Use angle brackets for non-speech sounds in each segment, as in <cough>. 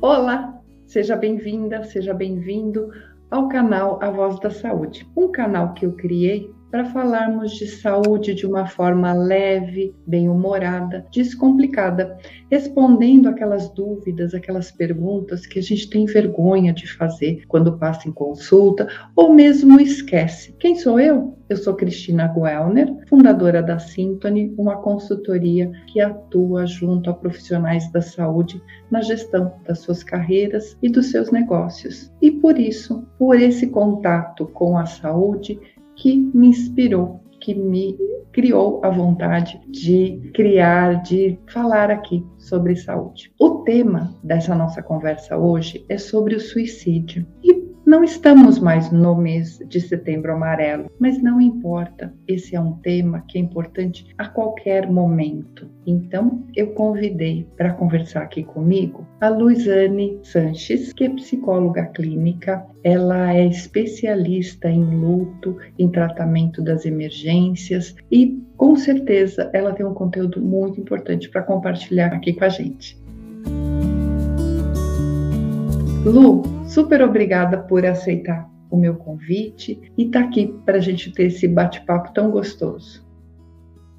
Olá, seja bem-vinda, seja bem-vindo ao canal A Voz da Saúde, um canal que eu criei para falarmos de saúde de uma forma leve, bem-humorada, descomplicada, respondendo aquelas dúvidas, aquelas perguntas que a gente tem vergonha de fazer quando passa em consulta ou mesmo esquece. Quem sou eu? Eu sou Cristina Guelner, fundadora da Symphony, uma consultoria que atua junto a profissionais da saúde na gestão das suas carreiras e dos seus negócios. E por isso, por esse contato com a saúde, que me inspirou, que me criou a vontade de criar, de falar aqui sobre saúde. O tema dessa nossa conversa hoje é sobre o suicídio. E não estamos mais no mês de setembro amarelo, mas não importa. Esse é um tema que é importante a qualquer momento. Então, eu convidei para conversar aqui comigo a Luizane Sanches, que é psicóloga clínica. Ela é especialista em luto, em tratamento das emergências e, com certeza, ela tem um conteúdo muito importante para compartilhar aqui com a gente. Lu, super obrigada por aceitar o meu convite e estar tá aqui para a gente ter esse bate-papo tão gostoso.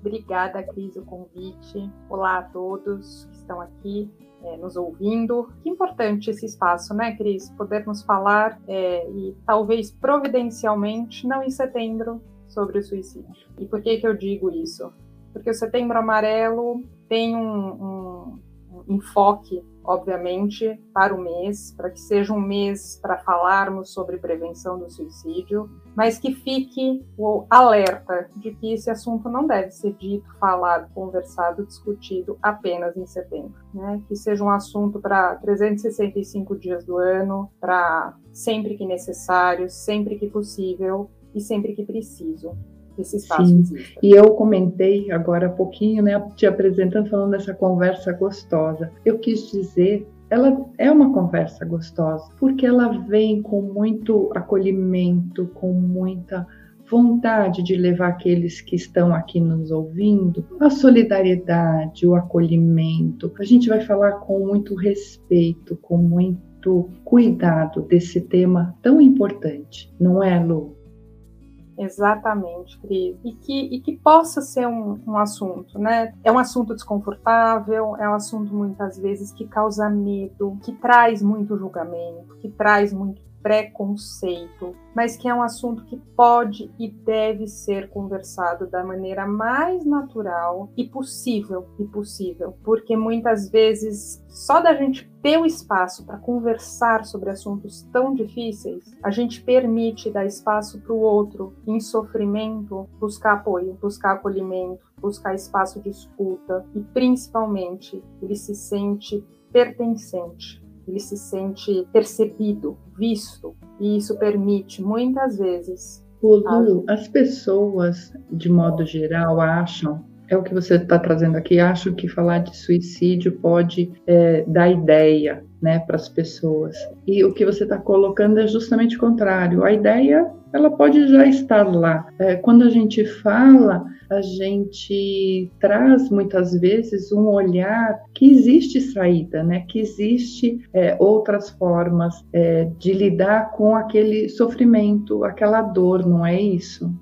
Obrigada, Cris, o convite. Olá a todos que estão aqui é, nos ouvindo. Que importante esse espaço, né, Cris? Podermos falar é, e talvez providencialmente, não em setembro, sobre o suicídio. E por que, que eu digo isso? Porque o setembro amarelo tem um, um, enfoque obviamente, para o mês, para que seja um mês para falarmos sobre prevenção do suicídio, mas que fique o alerta de que esse assunto não deve ser dito, falado, conversado, discutido apenas em setembro, né? Que seja um assunto para 365 dias do ano, para sempre que necessário, sempre que possível e sempre que preciso esse espaço Sim. exista. E eu comentei agora há pouquinho, né, te apresentando, falando dessa conversa gostosa. Eu quis dizer ela é uma conversa gostosa, porque ela vem com muito acolhimento, com muita vontade de levar aqueles que estão aqui nos ouvindo a solidariedade, o acolhimento. A gente vai falar com muito respeito, com muito cuidado desse tema tão importante, não é, Lu? Exatamente, Cris. E que, e que possa ser um, um, assunto, né? É um assunto desconfortável, é um assunto muitas vezes que causa medo, que traz muito julgamento, que traz muito preconceito, mas que é um assunto que pode e deve ser conversado da maneira mais natural e possível e possível, porque muitas vezes só da gente ter o espaço para conversar sobre assuntos tão difíceis, a gente permite dar espaço para o outro em sofrimento buscar apoio, buscar acolhimento, buscar espaço de escuta e principalmente ele se sente pertencente ele se sente percebido, visto, e isso permite muitas vezes. Lu, as pessoas, de modo geral, acham é o que você está trazendo aqui. Acho que falar de suicídio pode é, dar ideia né, para as pessoas. E o que você está colocando é justamente o contrário. A ideia ela pode já estar lá. É, quando a gente fala, a gente traz muitas vezes um olhar que existe saída, né? que existe é, outras formas é, de lidar com aquele sofrimento, aquela dor, não é isso?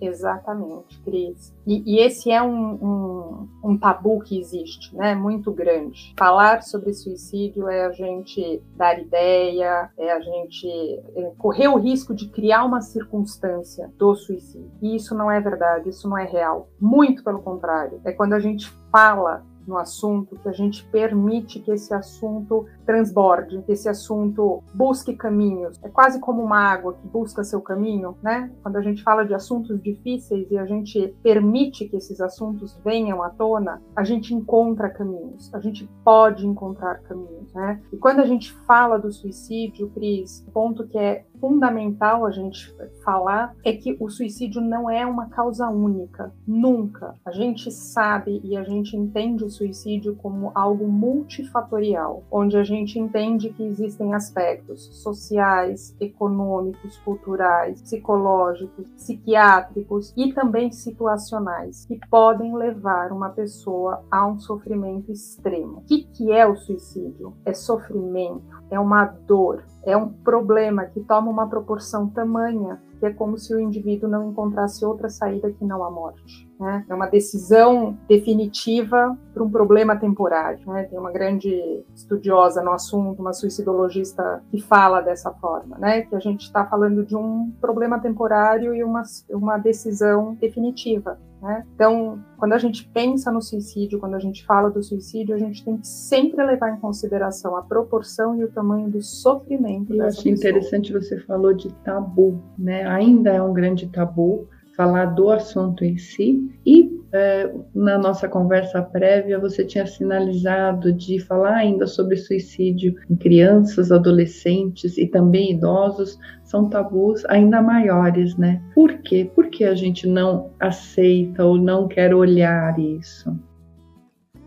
Exatamente, Cris. E, e esse é um, um, um, tabu que existe, né? Muito grande. Falar sobre suicídio é a gente dar ideia, é a gente é, correr o risco de criar uma circunstância do suicídio. E isso não é verdade, isso não é real. Muito pelo contrário. É quando a gente fala no assunto, que a gente permite que esse assunto transborde, que esse assunto busque caminhos. É quase como uma água que busca seu caminho, né? Quando a gente fala de assuntos difíceis e a gente permite que esses assuntos venham à tona, a gente encontra caminhos, a gente pode encontrar caminhos, né? E quando a gente fala do suicídio, Cris, o ponto que é fundamental a gente falar é que o suicídio não é uma causa única, nunca. A gente sabe e a gente entende o suicídio como algo multifatorial, onde a gente gente entende que existem aspectos sociais, econômicos, culturais, psicológicos, psiquiátricos e também situacionais que podem levar uma pessoa a um sofrimento extremo. O que, que é o suicídio? É sofrimento, é uma dor, é um problema que toma uma proporção tamanha que é como se o indivíduo não encontrasse outra saída que não a morte. Né? É uma decisão definitiva para um problema temporário. Né? Tem uma grande estudiosa no assunto, uma suicidologista, que fala dessa forma, né? que a gente está falando de um problema temporário e uma, uma decisão definitiva. Né? Então, quando a gente pensa no suicídio, quando a gente fala do suicídio, a gente tem que sempre levar em consideração a proporção e o tamanho do sofrimento. Eu acho interessante você falou de tabu, né? Ainda é um grande tabu falar do assunto em si. E é, na nossa conversa prévia, você tinha sinalizado de falar ainda sobre suicídio em crianças, adolescentes e também idosos, são tabus ainda maiores, né? Por quê? Por que a gente não aceita ou não quer olhar isso?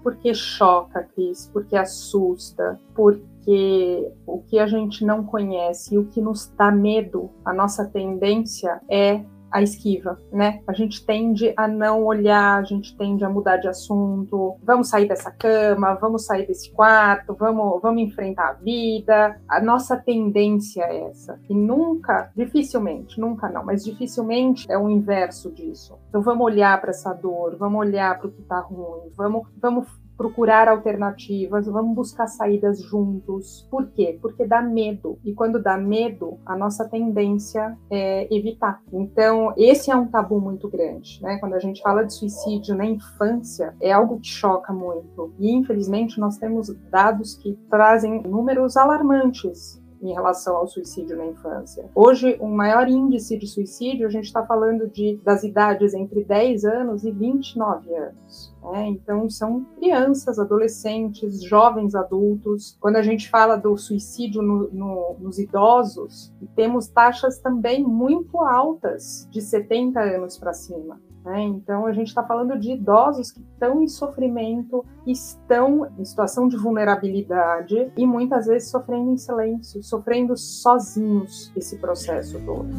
Porque choca, Cris, porque assusta, porque o que a gente não conhece e o que nos dá medo, a nossa tendência é a esquiva, né? A gente tende a não olhar, a gente tende a mudar de assunto. Vamos sair dessa cama, vamos sair desse quarto, vamos, vamos enfrentar a vida. A nossa tendência é essa. E nunca, dificilmente, nunca não, mas dificilmente é o inverso disso. Então vamos olhar para essa dor, vamos olhar para o que está ruim, vamos, vamos procurar alternativas, vamos buscar saídas juntos. Por quê? Porque dá medo. E quando dá medo, a nossa tendência é evitar. Então, esse é um tabu muito grande, né? Quando a gente fala de suicídio na infância, é algo que choca muito. E infelizmente nós temos dados que trazem números alarmantes em relação ao suicídio na infância. Hoje, o um maior índice de suicídio, a gente está falando de, das idades entre 10 anos e 29 anos. Né? Então, são crianças, adolescentes, jovens adultos. Quando a gente fala do suicídio no, no, nos idosos, temos taxas também muito altas, de 70 anos para cima. Né? Então, a gente está falando de idosos que estão em sofrimento, estão em situação de vulnerabilidade e muitas vezes sofrendo em silêncio, sofrendo sozinhos esse processo todo.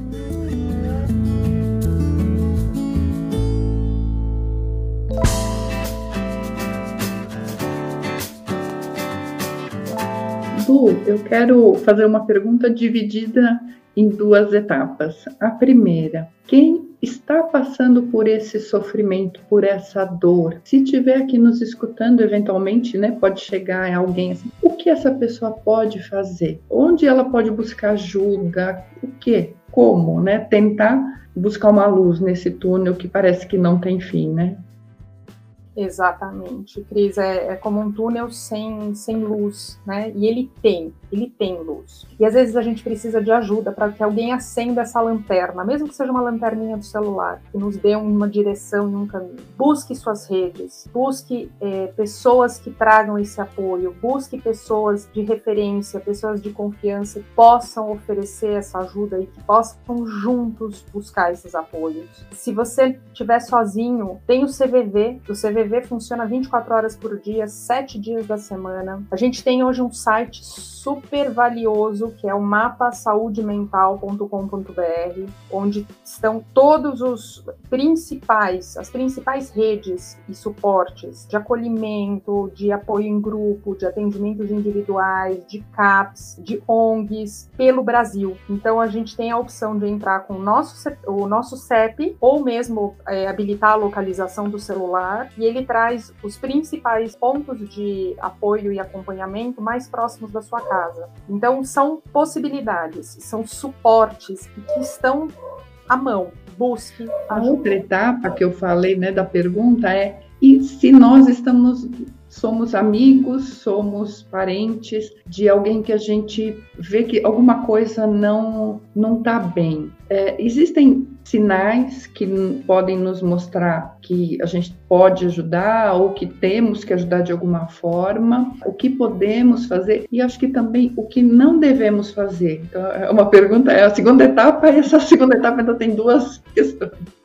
Du, eu quero fazer uma pergunta dividida em duas etapas. A primeira, quem está passando por esse sofrimento, por essa dor, se tiver aqui nos escutando, eventualmente, né, pode chegar alguém assim, o que essa pessoa pode fazer? Onde ela pode buscar ajuda? O que? Como, né? Tentar buscar uma luz nesse túnel que parece que não tem fim, né? Exatamente, Cris, é, é, como um túnel sem, sem luz, né? E ele tem, ele tem luz. E às vezes a gente precisa de ajuda para que alguém acenda essa lanterna, mesmo que seja uma lanterninha do celular, que nos dê uma direção e um caminho. Busque suas redes, busque é, pessoas que tragam esse apoio, busque pessoas de referência, pessoas de confiança que possam oferecer essa ajuda e que possam juntos buscar esses apoios. Se você estiver sozinho, tem o CVV, o CVV CVV funciona 24 horas por dia, 7 dias da semana. A gente tem hoje um site super valioso que é o mapasaudemental.com.br, onde estão todos os principais, as principais redes e suportes de acolhimento, de apoio em grupo, de atendimentos individuais, de CAPS, de ONGs pelo Brasil. Então a gente tem a opção de entrar com o nosso, o nosso CEP ou mesmo é, habilitar a localização do celular e ele traz os principais pontos de apoio e acompanhamento mais próximos da sua casa. Então, são possibilidades, são suportes que estão à mão. Busque. A outra etapa que eu falei né, da pergunta é: e se nós estamos somos amigos, somos parentes de alguém que a gente vê que alguma coisa não não está bem. É, existem sinais que podem nos mostrar que a gente pode ajudar ou que temos que ajudar de alguma forma, o que podemos fazer e acho que também o que não devemos fazer. Então, é uma pergunta, é a segunda etapa e essa segunda etapa ainda tem duas questões.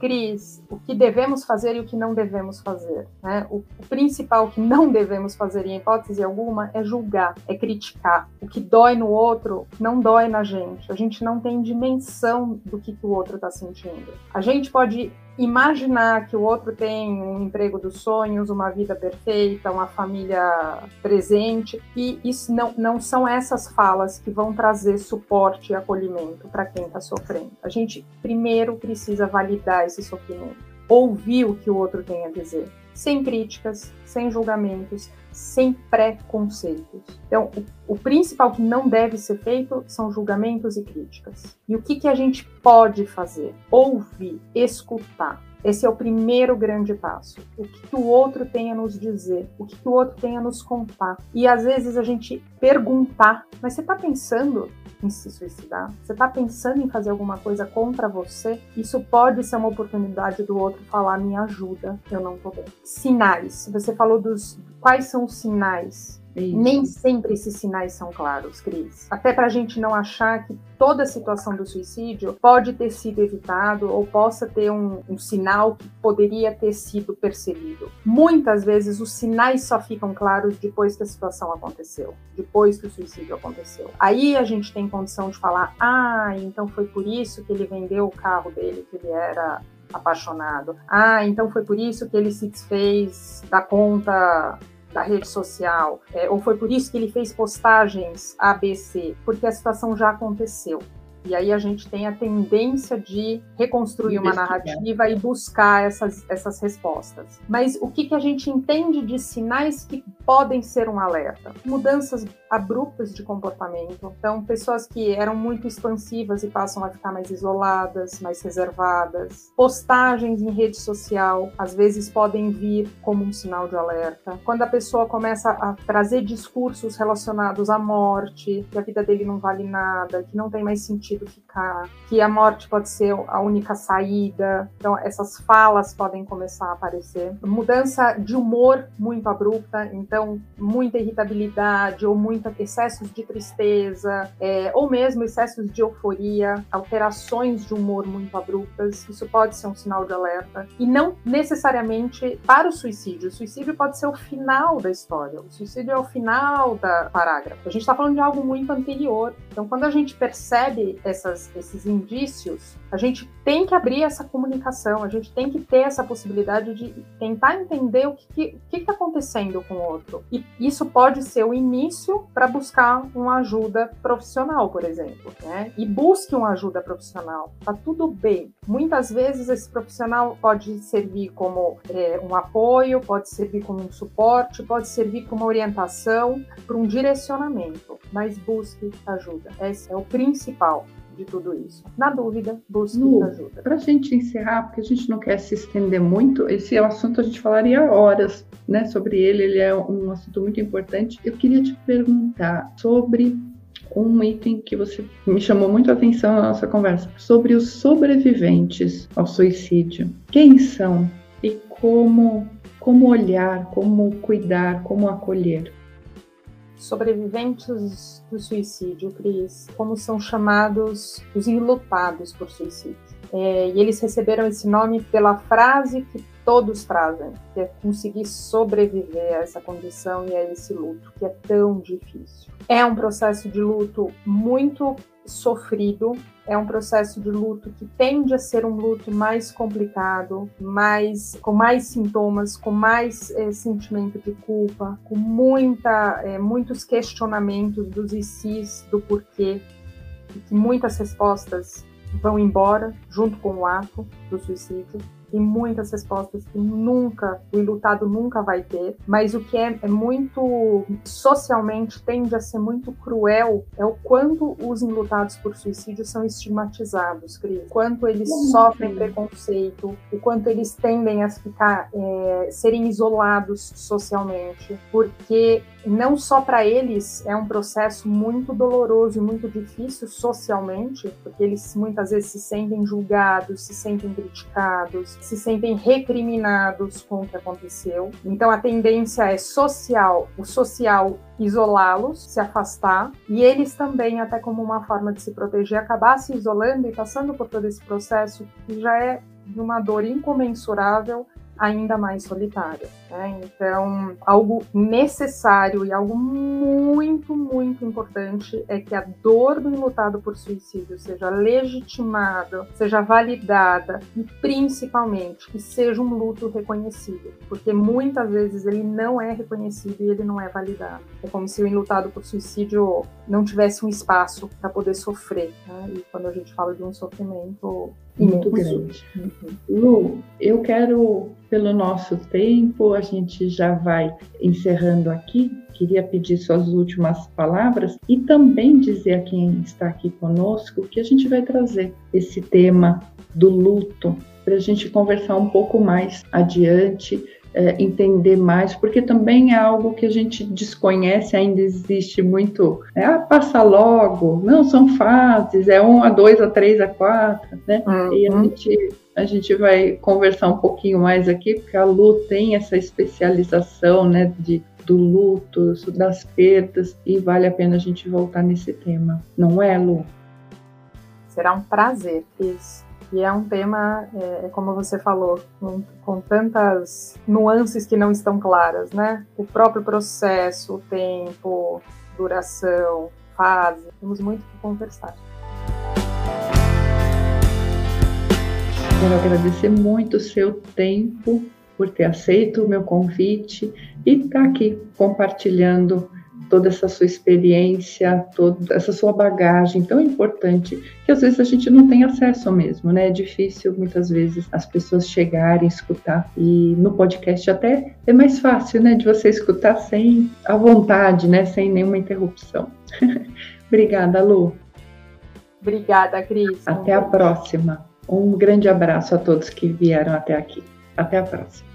Cris, o que devemos fazer e o que não devemos fazer. Né? O, o, principal que não devemos fazer, em hipótese alguma, é julgar, é criticar. O que dói no outro não dói na gente. A gente não tem dimensão do que, que o outro está sentindo. A gente pode imaginar que o outro tem um emprego dos sonhos, uma vida perfeita, uma família presente, e isso não, não são essas falas que vão trazer suporte e acolhimento para quem está sofrendo. A gente primeiro precisa validar esse sofrimento, ouvir o que o outro tem a dizer, sem críticas, sem julgamentos, sem preconceitos. Então, o, o, principal que não deve ser feito são julgamentos e críticas. E o que, que a gente pode fazer? Ouvir, escutar. Esse é o primeiro grande passo. O que, que o outro tem a nos dizer, o que, que o outro tem a nos contar. E às vezes a gente perguntar, mas você está pensando em se suicidar? Você está pensando em fazer alguma coisa contra você? Isso pode ser uma oportunidade do outro falar: me ajuda, eu não estou bem. Sinais. Você falou dos. Quais são os sinais isso. Nem sempre esses sinais são claros, Cris. Até para a gente não achar que toda a situação do suicídio pode ter sido evitado ou possa ter um, um, sinal que poderia ter sido percebido. Muitas vezes os sinais só ficam claros depois que a situação aconteceu, depois que o suicídio aconteceu. Aí a gente tem condição de falar: ah, então foi por isso que ele vendeu o carro dele, que ele era apaixonado. Ah, então foi por isso que ele se desfez da conta da rede social, é, ou foi por isso que ele fez postagens ABC, porque a situação já aconteceu. E aí a gente tem a tendência de reconstruir uma narrativa e buscar essas, essas respostas. Mas o que, que a gente entende de sinais que podem ser um alerta? Mudanças abruptas de comportamento. Então, pessoas que eram muito expansivas e passam a ficar mais isoladas, mais reservadas. Postagens em rede social, às vezes, podem vir como um sinal de alerta. Quando a pessoa começa a trazer discursos relacionados à morte, que a vida dele não vale nada, que não tem mais sentido ficar, que a morte pode ser a única saída. Então, essas falas podem começar a aparecer. Mudança de humor muito abrupta, então, muita irritabilidade ou muita excessos de tristeza, é, ou mesmo excessos de euforia, alterações de humor muito abruptas. Isso pode ser um sinal de alerta. E não necessariamente para o suicídio. O suicídio pode ser o final da história. O suicídio é o final da parágrafo. A gente está falando de algo muito anterior. Então, quando a gente percebe essas, esses indícios, a gente tem que abrir essa comunicação, a gente tem que ter essa possibilidade de tentar entender o que está acontecendo com o outro. E isso pode ser o início para buscar uma ajuda profissional, por exemplo. Né? E busque uma ajuda profissional. Tá tudo bem. Muitas vezes esse profissional pode servir como é, um apoio, pode servir como um suporte, pode servir como orientação, para um direcionamento. Mas busque ajuda. Esse é o principal de tudo isso. Na dúvida, busque Lu, ajuda. Para a gente encerrar, porque a gente não quer se estender muito, esse é um assunto a gente falaria horas né, sobre ele, ele é um assunto muito importante. Eu queria te perguntar sobre um item que você me chamou muito a atenção na nossa conversa, sobre os sobreviventes ao suicídio. Quem são e como, como olhar, como cuidar, como acolher? Sobreviventes do suicídio, Cris, como são chamados os enlutados por suicídio. É, e eles receberam esse nome pela frase que todos trazem, que é conseguir sobreviver a essa condição e a esse luto, que é tão difícil. É um processo de luto muito sofrido, é um processo de luto que tende a ser um luto mais complicado, mais com mais sintomas, com mais é, sentimento de culpa, com muita, é, muitos questionamentos dos ICs, do porquê, e que muitas respostas vão embora junto com o ato do suicídio tem muitas respostas que nunca, o enlutado nunca vai ter, mas o que é, é muito socialmente tende a ser muito cruel é o quanto os enlutados por suicídio são estigmatizados, Cris. Quanto eles sofrem preconceito, o quanto eles tendem a ficar, é, serem isolados socialmente, porque não só para eles é um processo muito doloroso e muito difícil socialmente, porque eles muitas vezes se sentem julgados, se sentem criticados, se sentem recriminados com o que aconteceu. Então a tendência é social, o social isolá-los, se afastar, e eles também, até como uma forma de se proteger, acabar se isolando e passando por todo esse processo que já é de uma dor incomensurável ainda mais solitária. Né? Então, algo necessário e algo muito, muito importante é que a dor do enlutado por suicídio seja legitimada, seja validada e, principalmente, que seja um luto reconhecido, porque muitas vezes ele não é reconhecido e ele não é validado. É como se o enlutado por suicídio não tivesse um espaço para poder sofrer. Né? E quando a gente fala de um sofrimento muito grande. Lu, eu quero, pelo nosso tempo, a gente já vai encerrando aqui. Queria pedir suas últimas palavras e também dizer a quem está aqui conosco que a gente vai trazer esse tema do luto para a gente conversar um pouco mais adiante é, entender mais, porque também é algo que a gente desconhece, ainda existe muito. É, ah, passa logo, não, são fases, é um a dois, a três, a quatro, né? Uhum. E a gente, a gente vai conversar um pouquinho mais aqui, porque a Lu tem essa especialização, né, de do luto, das perdas, e vale a pena a gente voltar nesse tema, não é, Lu? Será um prazer, isso. E é um tema, é, é, como você falou, com, com, tantas nuances que não estão claras, né? O próprio processo, o tempo, duração, fase, temos muito que conversar. Quero agradecer muito o seu tempo por ter aceito o meu convite e estar tá aqui compartilhando toda essa sua experiência, toda essa sua bagagem tão importante, que às vezes a gente não tem acesso mesmo, né? É difícil muitas vezes as pessoas chegarem, escutar. E no podcast até é mais fácil, né? De você escutar sem a vontade, né? Sem nenhuma interrupção. <laughs> Obrigada, Lu. Obrigada, Cris. Até a próxima. Um grande abraço a todos que vieram até aqui. Até a próxima.